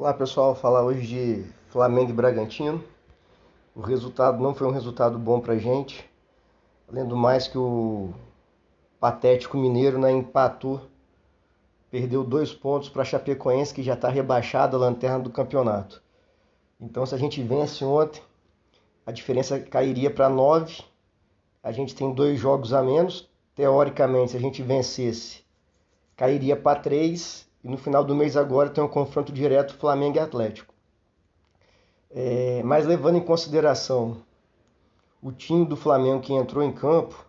Olá pessoal, falar hoje de Flamengo e Bragantino. O resultado não foi um resultado bom pra gente. Além do mais que o patético mineiro né, empatou, perdeu dois pontos para Chapecoense que já está rebaixada a lanterna do campeonato. Então se a gente vence ontem, a diferença cairia para nove. A gente tem dois jogos a menos. Teoricamente, se a gente vencesse, cairia para três e no final do mês agora tem um confronto direto Flamengo e Atlético. É, mas levando em consideração o time do Flamengo que entrou em campo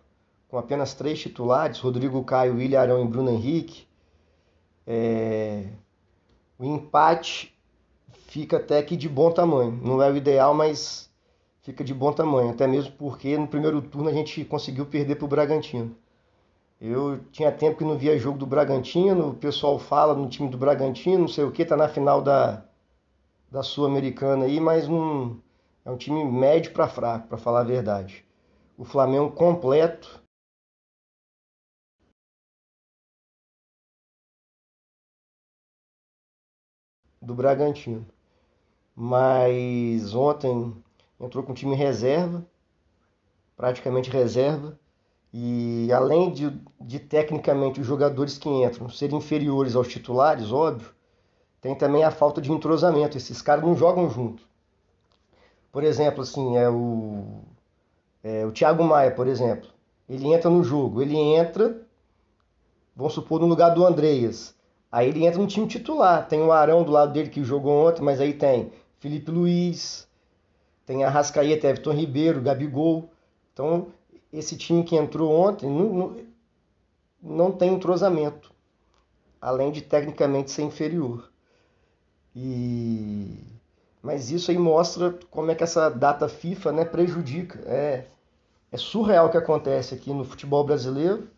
com apenas três titulares, Rodrigo Caio, William Arão e Bruno Henrique, é, o empate fica até que de bom tamanho. Não é o ideal, mas fica de bom tamanho. Até mesmo porque no primeiro turno a gente conseguiu perder para o Bragantino. Eu tinha tempo que não via jogo do Bragantino, o pessoal fala no time do Bragantino, não sei o que, tá na final da, da Sul-Americana aí, mas não, é um time médio para fraco, para falar a verdade. O Flamengo completo. Do Bragantino. Mas ontem entrou com time reserva, praticamente reserva e além de, de tecnicamente os jogadores que entram serem inferiores aos titulares, óbvio, tem também a falta de entrosamento. Esses caras não jogam junto. Por exemplo, assim, é o, é, o Thiago Maia, por exemplo. Ele entra no jogo, ele entra, vamos supor, no lugar do Andreas. Aí ele entra no time titular. Tem o Arão do lado dele que jogou ontem, mas aí tem Felipe Luiz, tem a Rascaeta, Everton Ribeiro, Gabigol. Então esse time que entrou ontem não, não, tem entrosamento, além de tecnicamente ser inferior. E mas isso aí mostra como é que essa data FIFA né, prejudica. É, é surreal o que acontece aqui no futebol brasileiro,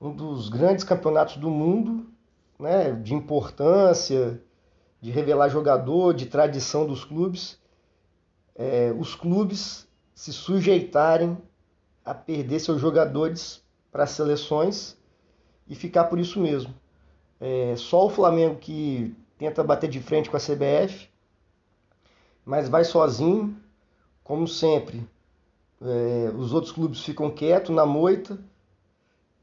um dos grandes campeonatos do mundo, né, de importância, de revelar jogador, de tradição dos clubes. É, os clubes se sujeitarem a perder seus jogadores para seleções e ficar por isso mesmo. É só o Flamengo que tenta bater de frente com a CBF, mas vai sozinho, como sempre. É, os outros clubes ficam quietos na moita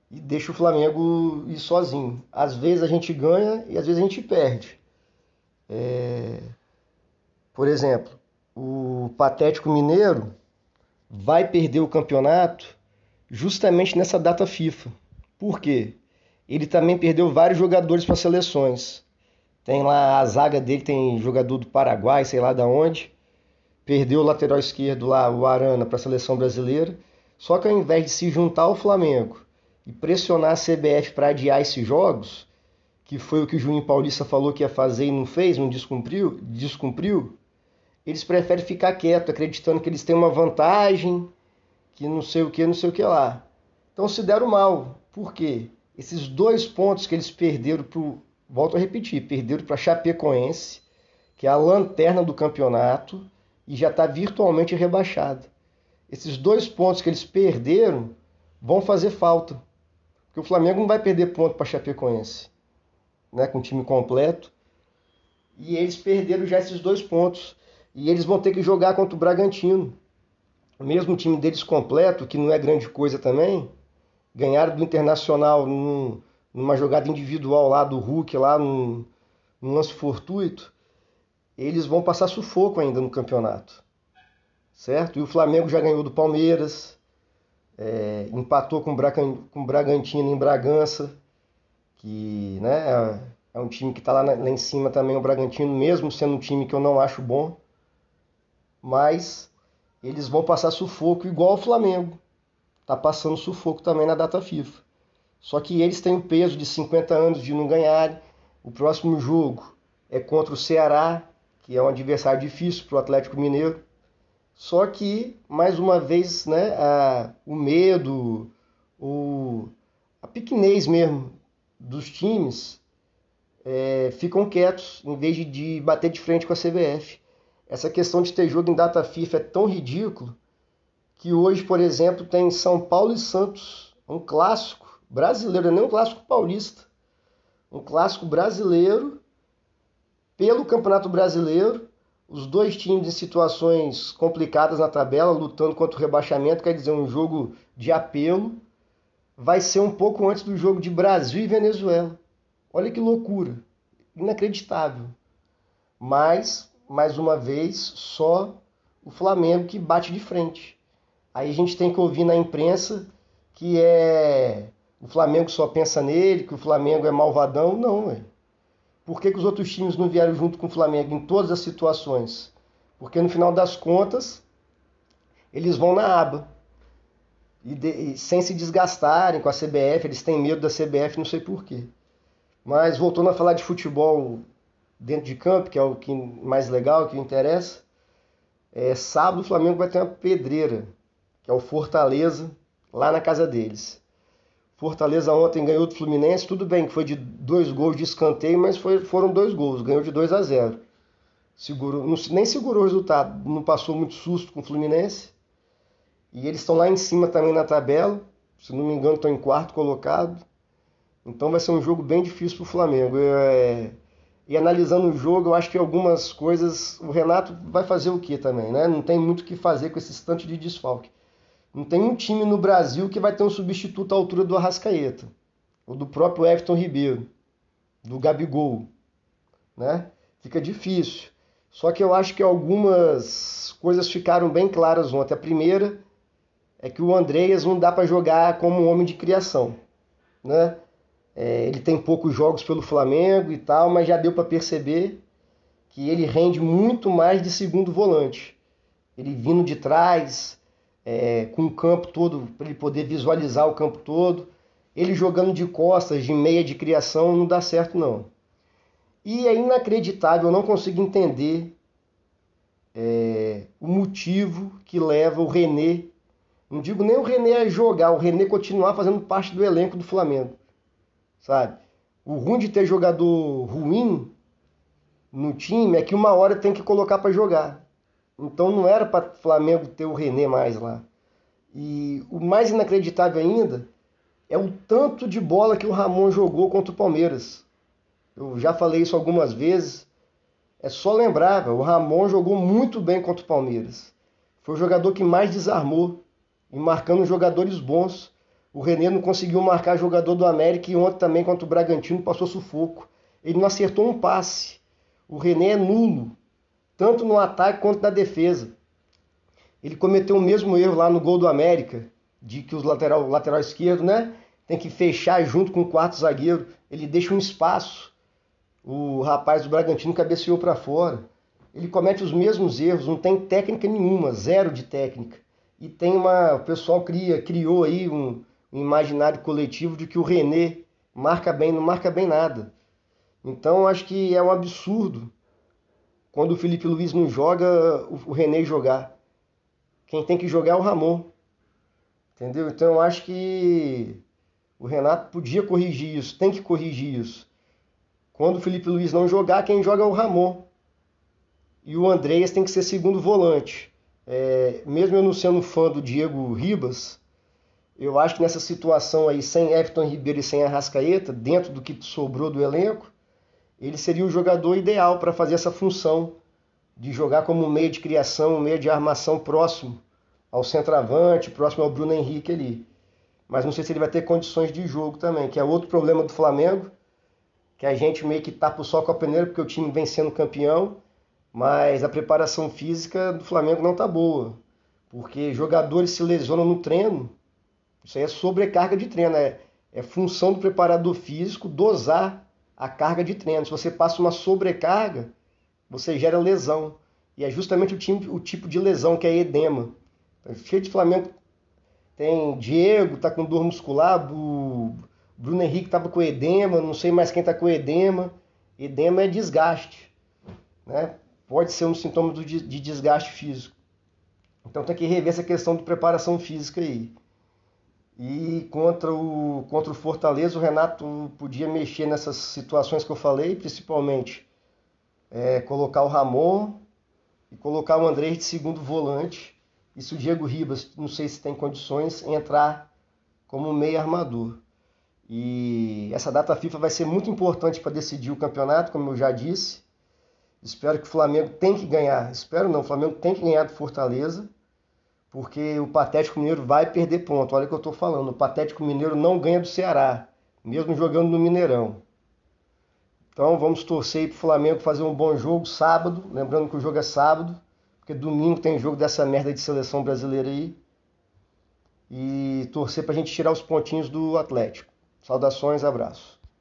e deixa o Flamengo ir sozinho. Às vezes a gente ganha e às vezes a gente perde. É, por exemplo, o Patético Mineiro vai perder o campeonato justamente nessa data FIFA. Por quê? Ele também perdeu vários jogadores para seleções. Tem lá a zaga dele, tem jogador do Paraguai, sei lá da onde. Perdeu o lateral esquerdo lá, o Arana, para a seleção brasileira. Só que ao invés de se juntar ao Flamengo e pressionar a CBF para adiar esses jogos, que foi o que o Juninho Paulista falou que ia fazer e não fez, não descumpriu, descumpriu eles preferem ficar quietos, acreditando que eles têm uma vantagem, que não sei o que, não sei o que lá. Então se deram mal. Por quê? Esses dois pontos que eles perderam para volto a repetir, perderam para Chapecoense, que é a lanterna do campeonato e já está virtualmente rebaixada. Esses dois pontos que eles perderam vão fazer falta. Porque o Flamengo não vai perder ponto para Chapecoense, né, com o time completo. E eles perderam já esses dois pontos. E eles vão ter que jogar contra o Bragantino. Mesmo o time deles completo, que não é grande coisa também, ganharam do Internacional num, numa jogada individual lá do Hulk, lá num, num lance fortuito, eles vão passar sufoco ainda no campeonato. Certo? E o Flamengo já ganhou do Palmeiras, é, empatou com o Bragantino em Bragança, que né, é, é um time que está lá, lá em cima também, o Bragantino, mesmo sendo um time que eu não acho bom mas eles vão passar sufoco igual o Flamengo. Tá passando sufoco também na data FIFA. Só que eles têm o peso de 50 anos de não ganharem. O próximo jogo é contra o Ceará, que é um adversário difícil para o Atlético Mineiro. Só que, mais uma vez, né, a, o medo, o, a pequenez mesmo dos times é, ficam quietos em vez de, de bater de frente com a CBF. Essa questão de ter jogo em data FIFA é tão ridículo que hoje, por exemplo, tem São Paulo e Santos, um clássico brasileiro, não é um clássico paulista, um clássico brasileiro pelo Campeonato Brasileiro, os dois times em situações complicadas na tabela, lutando contra o rebaixamento, quer dizer, um jogo de apelo, vai ser um pouco antes do jogo de Brasil e Venezuela. Olha que loucura, inacreditável. Mas, mais uma vez, só o Flamengo que bate de frente. Aí a gente tem que ouvir na imprensa que é o Flamengo só pensa nele, que o Flamengo é malvadão. Não, velho. Por que, que os outros times não vieram junto com o Flamengo em todas as situações? Porque no final das contas, eles vão na aba. E, de, e sem se desgastarem com a CBF, eles têm medo da CBF, não sei porquê. Mas voltando a falar de futebol dentro de campo, que é o que mais legal, que interessa, é, sábado o Flamengo vai ter uma pedreira, que é o Fortaleza, lá na casa deles. Fortaleza ontem ganhou do Fluminense, tudo bem que foi de dois gols de escanteio, mas foi, foram dois gols, ganhou de 2 a 0. Segurou, não, nem segurou o resultado, não passou muito susto com o Fluminense. E eles estão lá em cima também na tabela, se não me engano estão em quarto colocado. Então vai ser um jogo bem difícil para o Flamengo. É... E analisando o jogo, eu acho que algumas coisas o Renato vai fazer o que também, né? Não tem muito o que fazer com esse instante de desfalque. Não tem um time no Brasil que vai ter um substituto à altura do Arrascaeta, ou do próprio Everton Ribeiro, do Gabigol, né? Fica difícil. Só que eu acho que algumas coisas ficaram bem claras ontem. A primeira é que o Andreas não dá para jogar como um homem de criação, né? É, ele tem poucos jogos pelo Flamengo e tal, mas já deu para perceber que ele rende muito mais de segundo volante. Ele vindo de trás, é, com o campo todo, para ele poder visualizar o campo todo. Ele jogando de costas, de meia de criação, não dá certo não. E é inacreditável, eu não consigo entender é, o motivo que leva o René, não digo nem o René a jogar, o René continuar fazendo parte do elenco do Flamengo, sabe? O ruim de ter jogador ruim no time é que uma hora tem que colocar para jogar. Então não era para Flamengo ter o René mais lá. E o mais inacreditável ainda é o tanto de bola que o Ramon jogou contra o Palmeiras. Eu já falei isso algumas vezes. É só lembrar, o Ramon jogou muito bem contra o Palmeiras. Foi o jogador que mais desarmou e marcando jogadores bons. O René não conseguiu marcar jogador do América e ontem também contra o Bragantino passou sufoco. Ele não acertou um passe. O René é nulo tanto no ataque quanto na defesa. Ele cometeu o mesmo erro lá no gol do América, de que o lateral, lateral esquerdo, né, tem que fechar junto com o quarto zagueiro. Ele deixa um espaço. O rapaz do Bragantino cabeceou para fora. Ele comete os mesmos erros, não tem técnica nenhuma, zero de técnica. E tem uma, o pessoal cria, criou aí um imaginário coletivo de que o René marca bem, não marca bem nada. Então acho que é um absurdo quando o Felipe Luiz não joga, o René jogar. Quem tem que jogar é o Ramon. Entendeu? Então acho que o Renato podia corrigir isso, tem que corrigir isso. Quando o Felipe Luiz não jogar, quem joga é o Ramon. E o Andreas tem que ser segundo volante. É, mesmo eu não sendo fã do Diego Ribas, eu acho que nessa situação aí, sem Everton Ribeiro e sem Arrascaeta, dentro do que sobrou do elenco, ele seria o jogador ideal para fazer essa função de jogar como meio de criação, meio de armação próximo ao centroavante, próximo ao Bruno Henrique ali. Mas não sei se ele vai ter condições de jogo também, que é outro problema do Flamengo, que a gente meio que tapa o sol com a peneira porque o time vem sendo campeão, mas a preparação física do Flamengo não tá boa, porque jogadores se lesionam no treino, isso aí é sobrecarga de treino, é, é função do preparador físico dosar a carga de treino. Se você passa uma sobrecarga, você gera lesão. E é justamente o, time, o tipo de lesão que é edema. Tá cheio de Flamengo. Tem Diego, tá com dor muscular, o Bruno Henrique tava com edema, não sei mais quem tá com edema. Edema é desgaste. Né? Pode ser um sintoma de desgaste físico. Então tem que rever essa questão de preparação física aí. E contra o, contra o Fortaleza, o Renato podia mexer nessas situações que eu falei, principalmente é, colocar o Ramon e colocar o André de segundo volante. E se o Diego Ribas, não sei se tem condições, entrar como meio armador. E essa data FIFA vai ser muito importante para decidir o campeonato, como eu já disse. Espero que o Flamengo tem que ganhar. Espero não, o Flamengo tem que ganhar do Fortaleza, porque o Patético Mineiro vai perder ponto. Olha o que eu estou falando. O Patético Mineiro não ganha do Ceará, mesmo jogando no Mineirão. Então vamos torcer para o Flamengo fazer um bom jogo sábado. Lembrando que o jogo é sábado, porque domingo tem jogo dessa merda de seleção brasileira aí. E torcer para a gente tirar os pontinhos do Atlético. Saudações, abraço.